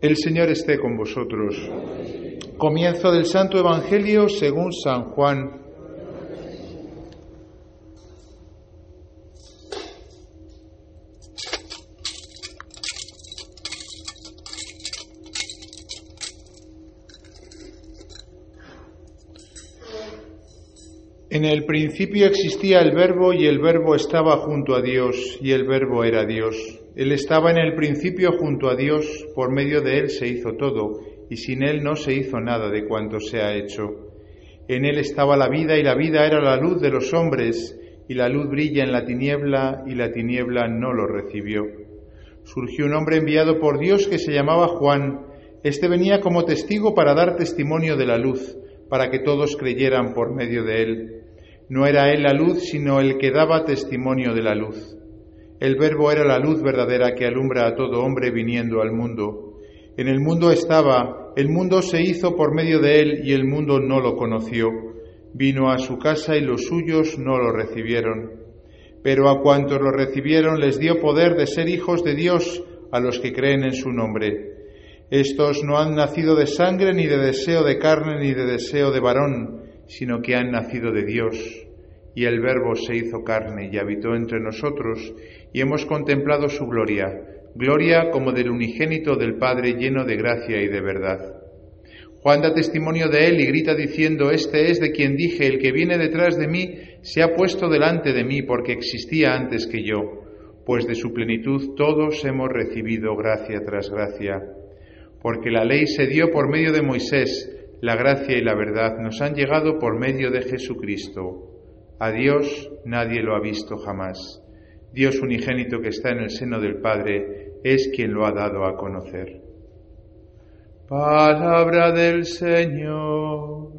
El Señor esté con vosotros. Comienzo del Santo Evangelio según San Juan. En el principio existía el verbo y el verbo estaba junto a Dios y el verbo era Dios. Él estaba en el principio junto a Dios, por medio de Él se hizo todo y sin Él no se hizo nada de cuanto se ha hecho. En Él estaba la vida y la vida era la luz de los hombres y la luz brilla en la tiniebla y la tiniebla no lo recibió. Surgió un hombre enviado por Dios que se llamaba Juan. Este venía como testigo para dar testimonio de la luz, para que todos creyeran por medio de él. No era Él la luz, sino el que daba testimonio de la luz. El verbo era la luz verdadera que alumbra a todo hombre viniendo al mundo. En el mundo estaba, el mundo se hizo por medio de Él y el mundo no lo conoció. Vino a su casa y los suyos no lo recibieron. Pero a cuantos lo recibieron les dio poder de ser hijos de Dios a los que creen en su nombre. Estos no han nacido de sangre, ni de deseo de carne, ni de deseo de varón, sino que han nacido de Dios. Y el Verbo se hizo carne y habitó entre nosotros, y hemos contemplado su gloria, gloria como del unigénito del Padre lleno de gracia y de verdad. Juan da testimonio de él y grita diciendo, Este es de quien dije, el que viene detrás de mí se ha puesto delante de mí porque existía antes que yo, pues de su plenitud todos hemos recibido gracia tras gracia. Porque la ley se dio por medio de Moisés, la gracia y la verdad nos han llegado por medio de Jesucristo. A Dios nadie lo ha visto jamás. Dios unigénito que está en el seno del Padre es quien lo ha dado a conocer. Palabra del Señor.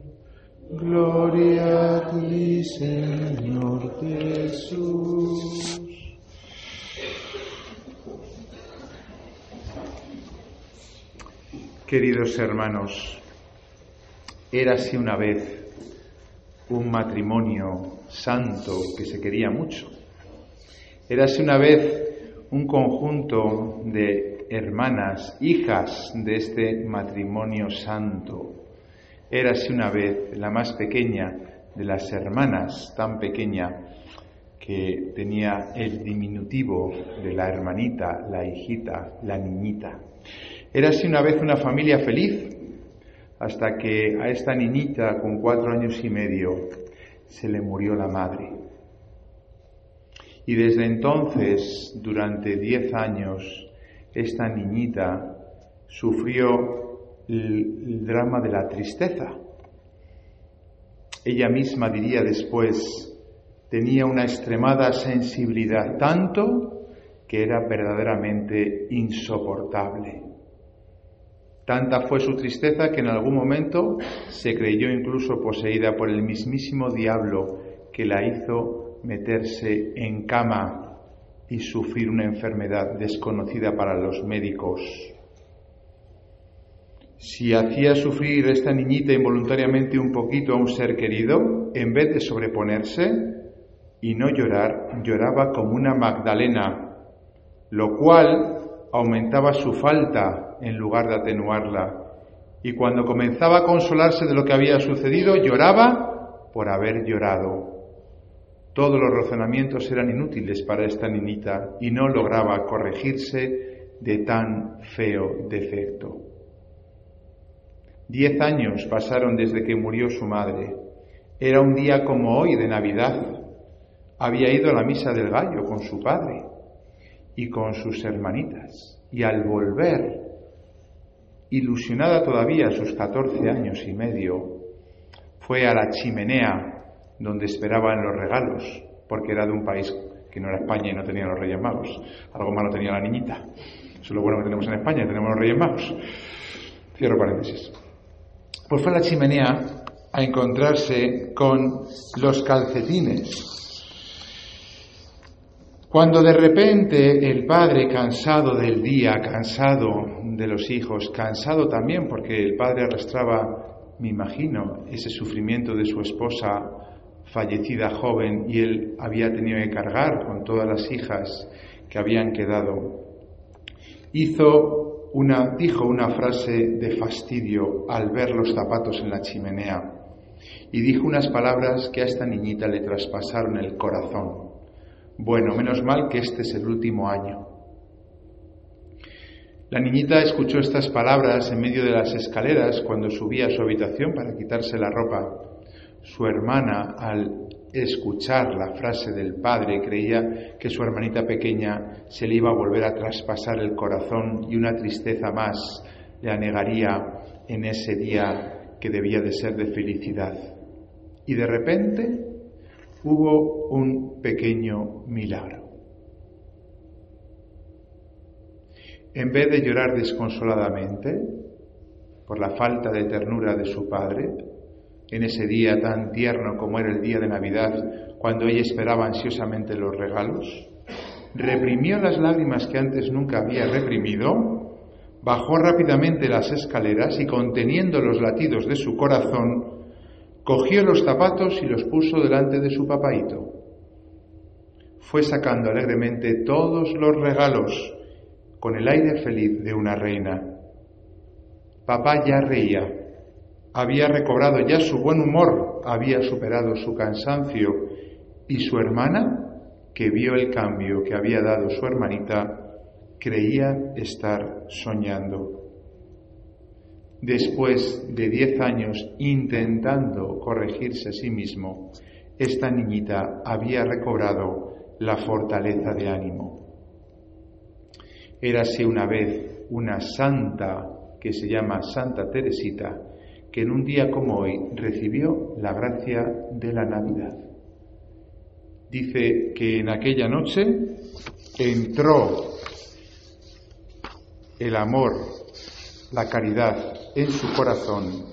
Gloria a ti, Señor Jesús. Queridos hermanos, Érase una vez un matrimonio santo que se quería mucho. Érase una vez un conjunto de hermanas, hijas de este matrimonio santo. Érase una vez la más pequeña de las hermanas, tan pequeña que tenía el diminutivo de la hermanita, la hijita, la niñita. Érase una vez una familia feliz, hasta que a esta niñita con cuatro años y medio se le murió la madre. Y desde entonces, durante diez años, esta niñita sufrió el, drama de la tristeza. Ella misma diría después, tenía una extremada sensibilidad, tanto que era verdaderamente insoportable. Tanta fue su tristeza que en algún momento se creyó incluso poseída por el mismísimo diablo que la hizo meterse en cama y sufrir una enfermedad desconocida para los médicos. Si hacía sufrir esta niñita involuntariamente un poquito a un ser querido, en vez de sobreponerse y no llorar, lloraba como una Magdalena, lo cual aumentaba su falta en lugar de atenuarla. Y cuando comenzaba a consolarse de lo que había sucedido, lloraba por haber llorado. Todos los razonamientos eran inútiles para esta niñita y no lograba corregirse de tan feo defecto. Diez años pasaron desde que murió su madre. Era un día como hoy de Navidad. Había ido a la misa del gallo con su padre y con sus hermanitas. Y al volver, ilusionada todavía a sus catorce años y medio, fue a la chimenea donde esperaban los regalos, porque era de un país que no era España y no tenía los Reyes Magos. Algo malo tenía la niñita. Eso es lo bueno que tenemos en España, tenemos los Reyes Magos. Cierro paréntesis. Pues fue a la chimenea a encontrarse con los calcetines cuando de repente el padre, cansado del día, cansado de los hijos, cansado también porque el padre arrastraba, me imagino, ese sufrimiento de su esposa fallecida joven y él había tenido que cargar con todas las hijas que habían quedado, hizo una, dijo una frase de fastidio al ver los zapatos en la chimenea y dijo unas palabras que a esta niñita le traspasaron el corazón. Bueno, menos mal que este es el último año. La niñita escuchó estas palabras en medio de las escaleras cuando subía a su habitación para quitarse la ropa. Su hermana, al escuchar la frase del padre, creía que su hermanita pequeña se le iba a volver a traspasar el corazón y una tristeza más le anegaría en ese día que debía de ser de felicidad. Y de repente hubo un pequeño milagro. En vez de llorar desconsoladamente por la falta de ternura de su padre, en ese día tan tierno como era el día de Navidad, cuando ella esperaba ansiosamente los regalos, reprimió las lágrimas que antes nunca había reprimido, bajó rápidamente las escaleras y conteniendo los latidos de su corazón, cogió los zapatos y los puso delante de su papaito. Fue sacando alegremente todos los regalos con el aire feliz de una reina. Papá ya reía había recobrado ya su buen humor, había superado su cansancio y su hermana, que vio el cambio que había dado su hermanita, creía estar soñando. Después de diez años intentando corregirse a sí mismo, esta niñita había recobrado la fortaleza de ánimo. Érase una vez una santa que se llama Santa Teresita, que en un día como hoy recibió la gracia de la Navidad. Dice que en aquella noche entró el amor, la caridad en su corazón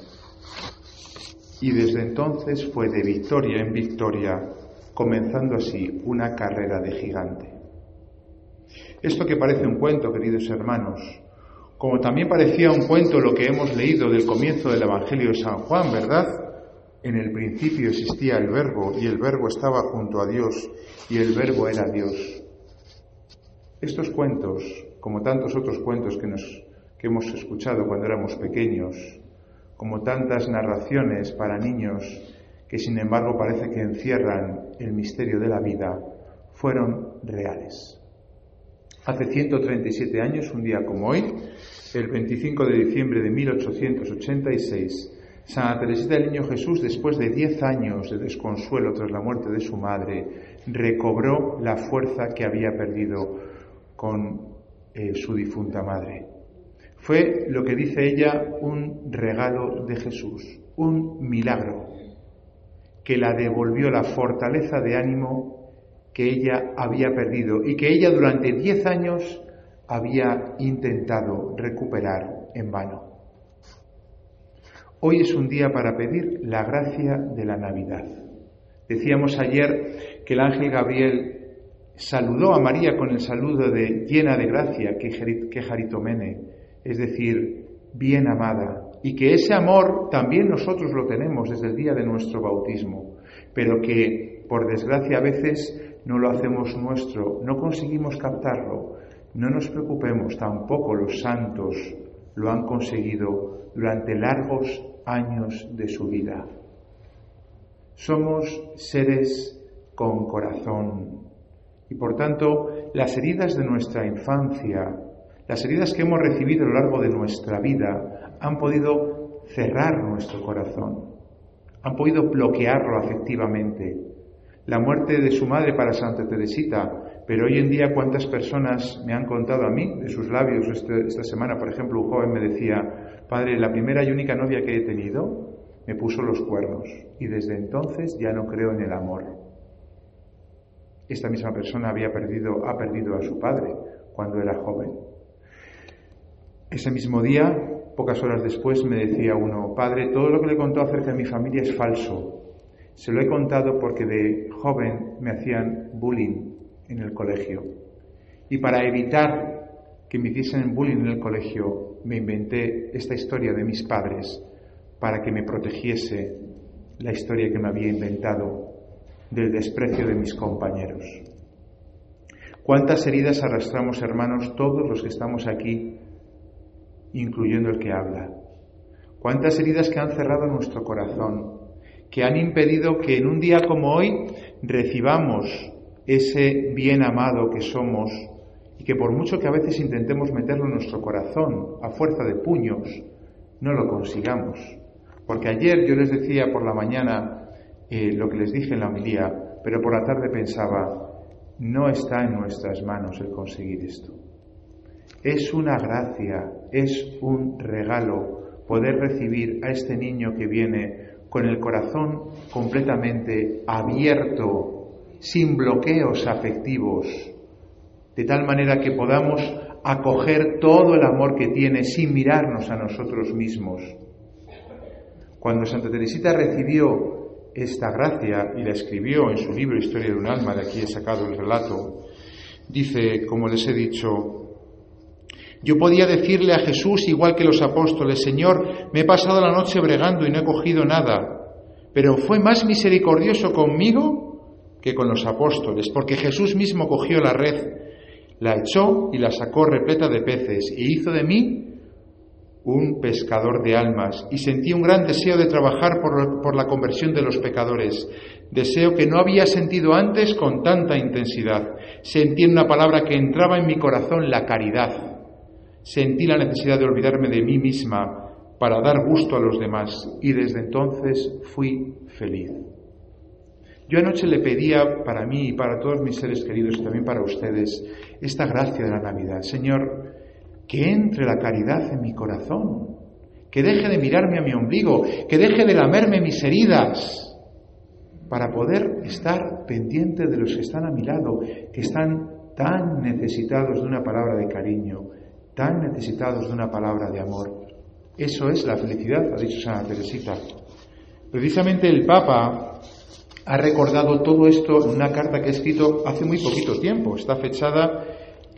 y desde entonces fue de victoria en victoria, comenzando así una carrera de gigante. Esto que parece un cuento, queridos hermanos, como también parecía un cuento lo que hemos leído del comienzo del Evangelio de San Juan, ¿verdad? En el principio existía el verbo y el verbo estaba junto a Dios y el verbo era Dios. Estos cuentos, como tantos otros cuentos que, nos, que hemos escuchado cuando éramos pequeños, como tantas narraciones para niños que sin embargo parece que encierran el misterio de la vida, fueron reales. Hace 137 años, un día como hoy, el 25 de diciembre de 1886, Santa Teresita del Niño Jesús, después de 10 años de desconsuelo tras la muerte de su madre, recobró la fuerza que había perdido con eh, su difunta madre. Fue lo que dice ella un regalo de Jesús, un milagro que la devolvió la fortaleza de ánimo que ella había perdido y que ella durante diez años había intentado recuperar en vano. Hoy es un día para pedir la gracia de la Navidad. Decíamos ayer que el ángel Gabriel saludó a María con el saludo de llena de gracia, que jaritomene, es decir, bien amada, y que ese amor también nosotros lo tenemos desde el día de nuestro bautismo, pero que por desgracia a veces no lo hacemos nuestro, no conseguimos captarlo, no nos preocupemos, tampoco los santos lo han conseguido durante largos años de su vida. Somos seres con corazón y por tanto las heridas de nuestra infancia, las heridas que hemos recibido a lo largo de nuestra vida han podido cerrar nuestro corazón, han podido bloquearlo afectivamente la muerte de su madre para Santa Teresita, pero hoy en día cuántas personas me han contado a mí de sus labios este, esta semana, por ejemplo, un joven me decía, padre, la primera y única novia que he tenido me puso los cuernos y desde entonces ya no creo en el amor. Esta misma persona había perdido, ha perdido a su padre cuando era joven. Ese mismo día, pocas horas después, me decía uno, padre, todo lo que le contó acerca de mi familia es falso. Se lo he contado porque de joven me hacían bullying en el colegio. Y para evitar que me hiciesen bullying en el colegio, me inventé esta historia de mis padres para que me protegiese la historia que me había inventado del desprecio de mis compañeros. ¿Cuántas heridas arrastramos, hermanos, todos los que estamos aquí incluyendo el que habla. Cuántas heridas que han cerrado nuestro corazón, que han impedido que en un día como hoy recibamos ese bien amado que somos y que por mucho que a veces intentemos meterlo en nuestro corazón a fuerza de puños, no lo consigamos. Porque ayer yo les decía por la mañana eh, lo que les dije en la homilía, pero por la tarde pensaba, no está en nuestras manos el conseguir esto. Es una gracia, es un regalo poder recibir a este niño que viene con el corazón completamente abierto, sin bloqueos afectivos, de tal manera que podamos acoger todo el amor que tiene sin mirarnos a nosotros mismos. Cuando Santa Teresita recibió esta gracia y la escribió en su libro Historia de un alma, de aquí he sacado el relato, dice, como les he dicho, yo podía decirle a Jesús, igual que los apóstoles, Señor, me he pasado la noche bregando y no he cogido nada, pero fue más misericordioso conmigo que con los apóstoles, porque Jesús mismo cogió la red, la echó y la sacó repleta de peces, y hizo de mí un pescador de almas, y sentí un gran deseo de trabajar por, la conversión de los pecadores, deseo que no había sentido antes con tanta intensidad. Sentí en una palabra que entraba en mi corazón la caridad Sentí la necesidad de olvidarme de mí misma para dar gusto a los demás y desde entonces fui feliz. Yo anoche le pedía para mí y para todos mis seres queridos y también para ustedes esta gracia de la Navidad. Señor, que entre la caridad en mi corazón, que deje de mirarme a mi ombligo, que deje de lamerme mis heridas, para poder estar pendiente de los que están a mi lado, que están tan necesitados de una palabra de cariño, tan necesitados de una palabra de amor. Eso es la felicidad, ha dicho Santa Teresita. Precisamente el Papa ha recordado todo esto en una carta que ha escrito hace muy poquito tiempo. Está fechada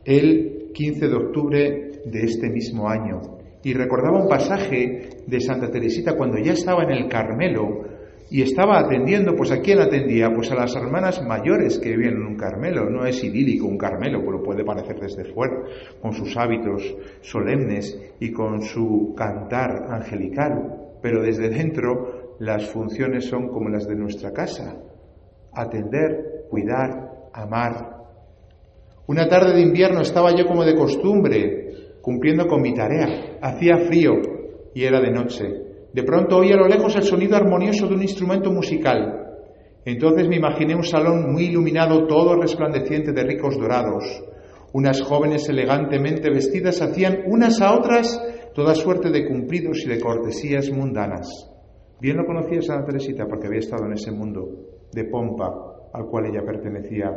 el 15 de octubre de este mismo año. Y recordaba un pasaje de Santa Teresita cuando ya estaba en el Carmelo, y estaba atendiendo, pues a quién atendía? Pues a las hermanas mayores que vivían en un Carmelo. No es idílico un Carmelo, pero puede parecer desde fuera, con sus hábitos solemnes y con su cantar angelical. Pero desde dentro las funciones son como las de nuestra casa. Atender, cuidar, amar. Una tarde de invierno estaba yo como de costumbre, cumpliendo con mi tarea. Hacía frío y era de noche. De pronto oí a lo lejos el sonido armonioso de un instrumento musical. Entonces me imaginé un salón muy iluminado, todo resplandeciente de ricos dorados. Unas jóvenes elegantemente vestidas hacían unas a otras toda suerte de cumplidos y de cortesías mundanas. Bien lo conocía Santa Teresita porque había estado en ese mundo de pompa al cual ella pertenecía.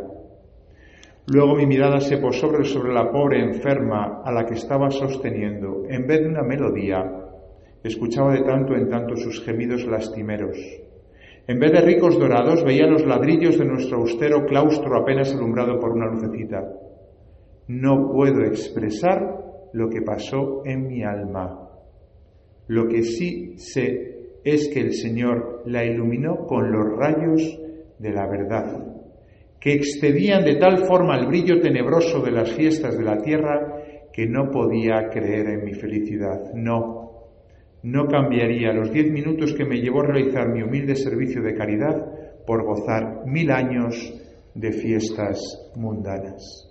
Luego mi mirada se posó sobre la pobre enferma a la que estaba sosteniendo. En vez de una melodía, Escuchaba de tanto en tanto sus gemidos lastimeros. En vez de ricos dorados veía los ladrillos de nuestro austero claustro apenas alumbrado por una lucecita. No puedo expresar lo que pasó en mi alma. Lo que sí sé es que el Señor la iluminó con los rayos de la verdad, que excedían de tal forma el brillo tenebroso de las fiestas de la tierra que no podía creer en mi felicidad. No, no cambiaría los diez minutos que me llevó a realizar mi humilde servicio de caridad por gozar mil años de fiestas mundanas.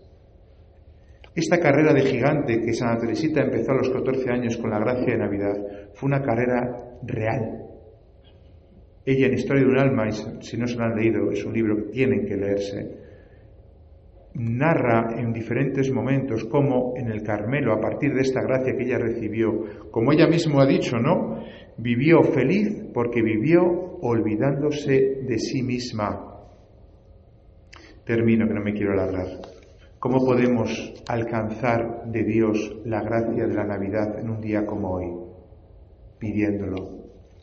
Esta carrera de gigante que Santa Teresita empezó a los 14 años con la gracia de Navidad fue una carrera real. Ella en Historia de un alma, si no se lo han leído, es un libro que tienen que leerse, narra en diferentes momentos cómo en el Carmelo, a partir de esta gracia que ella recibió, como ella misma ha dicho, ¿no? Vivió feliz porque vivió olvidándose de sí misma. Termino, que no me quiero alargar. ¿Cómo podemos alcanzar de Dios la gracia de la Navidad en un día como hoy? Pidiéndolo,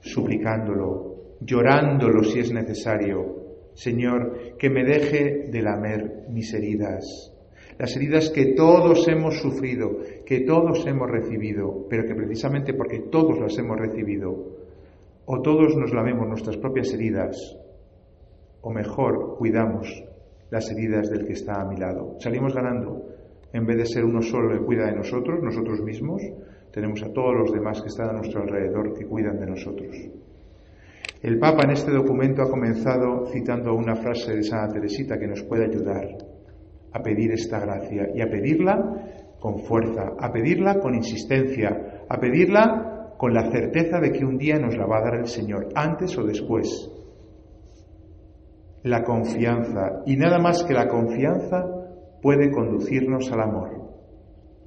suplicándolo, llorándolo si es necesario, Señor, que me deje de lamer mis heridas, las heridas que todos hemos sufrido, que todos hemos recibido, pero que precisamente porque todos las hemos recibido, o todos nos lamemos nuestras propias heridas, o mejor, cuidamos las heridas del que está a mi lado. Salimos ganando, En vez de ser uno solo que cuida de nosotros, nosotros mismos, tenemos a todos los demás que están a nuestro alrededor que cuidan de nosotros. El Papa en este documento ha comenzado citando una frase de Santa Teresita que nos puede ayudar a pedir esta gracia y a pedirla con fuerza, a pedirla con insistencia, a pedirla con la certeza de que un día nos la va a dar el Señor, antes o después. La confianza, y nada más que la confianza puede conducirnos al amor.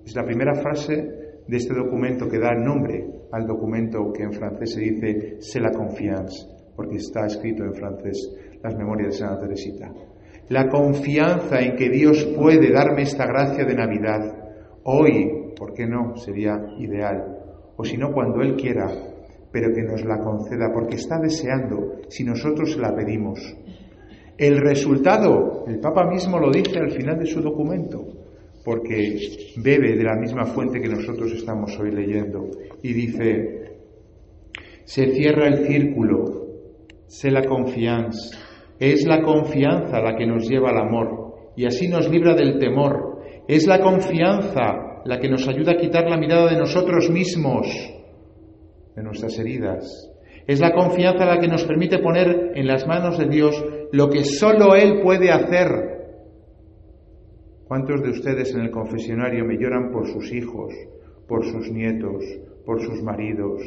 Es la primera frase de este documento que da nombre al documento que en francés se dice C'est la confiance, porque está escrito en francés las memorias de Santa Teresita. La confianza en que Dios puede darme esta gracia de Navidad, hoy, ¿por qué no? Sería ideal. O si no, cuando Él quiera, pero que nos la conceda, porque está deseando si nosotros la pedimos. El resultado, el Papa mismo lo dice al final de su documento, porque bebe de la misma fuente que nosotros estamos hoy leyendo, y dice, se cierra el círculo, se la confianza, es la confianza la que nos lleva al amor, y así nos libra del temor, es la confianza la que nos ayuda a quitar la mirada de nosotros mismos, de nuestras heridas, es la confianza la que nos permite poner en las manos de Dios lo que solo Él puede hacer. ¿Cuántos de ustedes en el confesionario me lloran por sus hijos, por sus nietos, por sus maridos,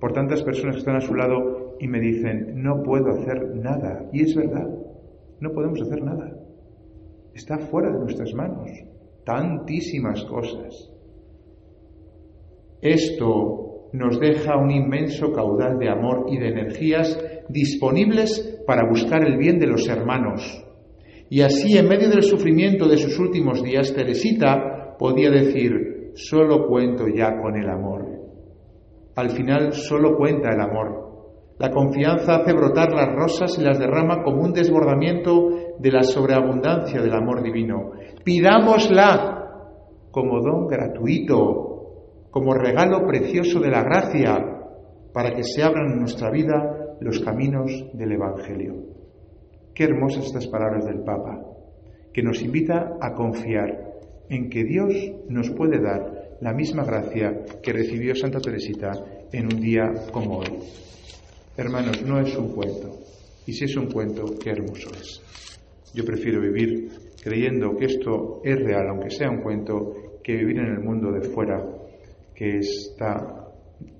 por tantas personas que están a su lado y me dicen, no puedo hacer nada? Y es verdad, no podemos hacer nada. Está fuera de nuestras manos. Tantísimas cosas. Esto nos deja un inmenso caudal de amor y de energías disponibles para buscar el bien de los hermanos. Y así, en medio del sufrimiento de sus últimos días, Teresita podía decir, solo cuento ya con el amor. Al final solo cuenta el amor. La confianza hace brotar las rosas y las derrama como un desbordamiento de la sobreabundancia del amor divino. Pidámosla como don gratuito como regalo precioso de la gracia para que se abran en nuestra vida los caminos del Evangelio. Qué hermosas estas palabras del Papa, que nos invita a confiar en que Dios nos puede dar la misma gracia que recibió Santa Teresita en un día como hoy. Hermanos, no es un cuento. Y si es un cuento, qué hermoso es. Yo prefiero vivir creyendo que esto es real, aunque sea un cuento, que vivir en el mundo de fuera que está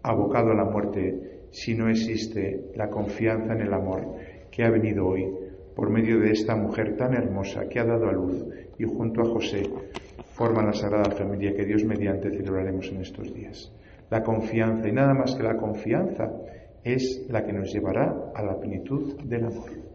abocado a la muerte si no existe la confianza en el amor que ha venido hoy por medio de esta mujer tan hermosa que ha dado a luz y junto a José forma la Sagrada Familia que Dios mediante celebraremos en estos días. La confianza y nada más que la confianza es la que nos llevará a la plenitud del amor.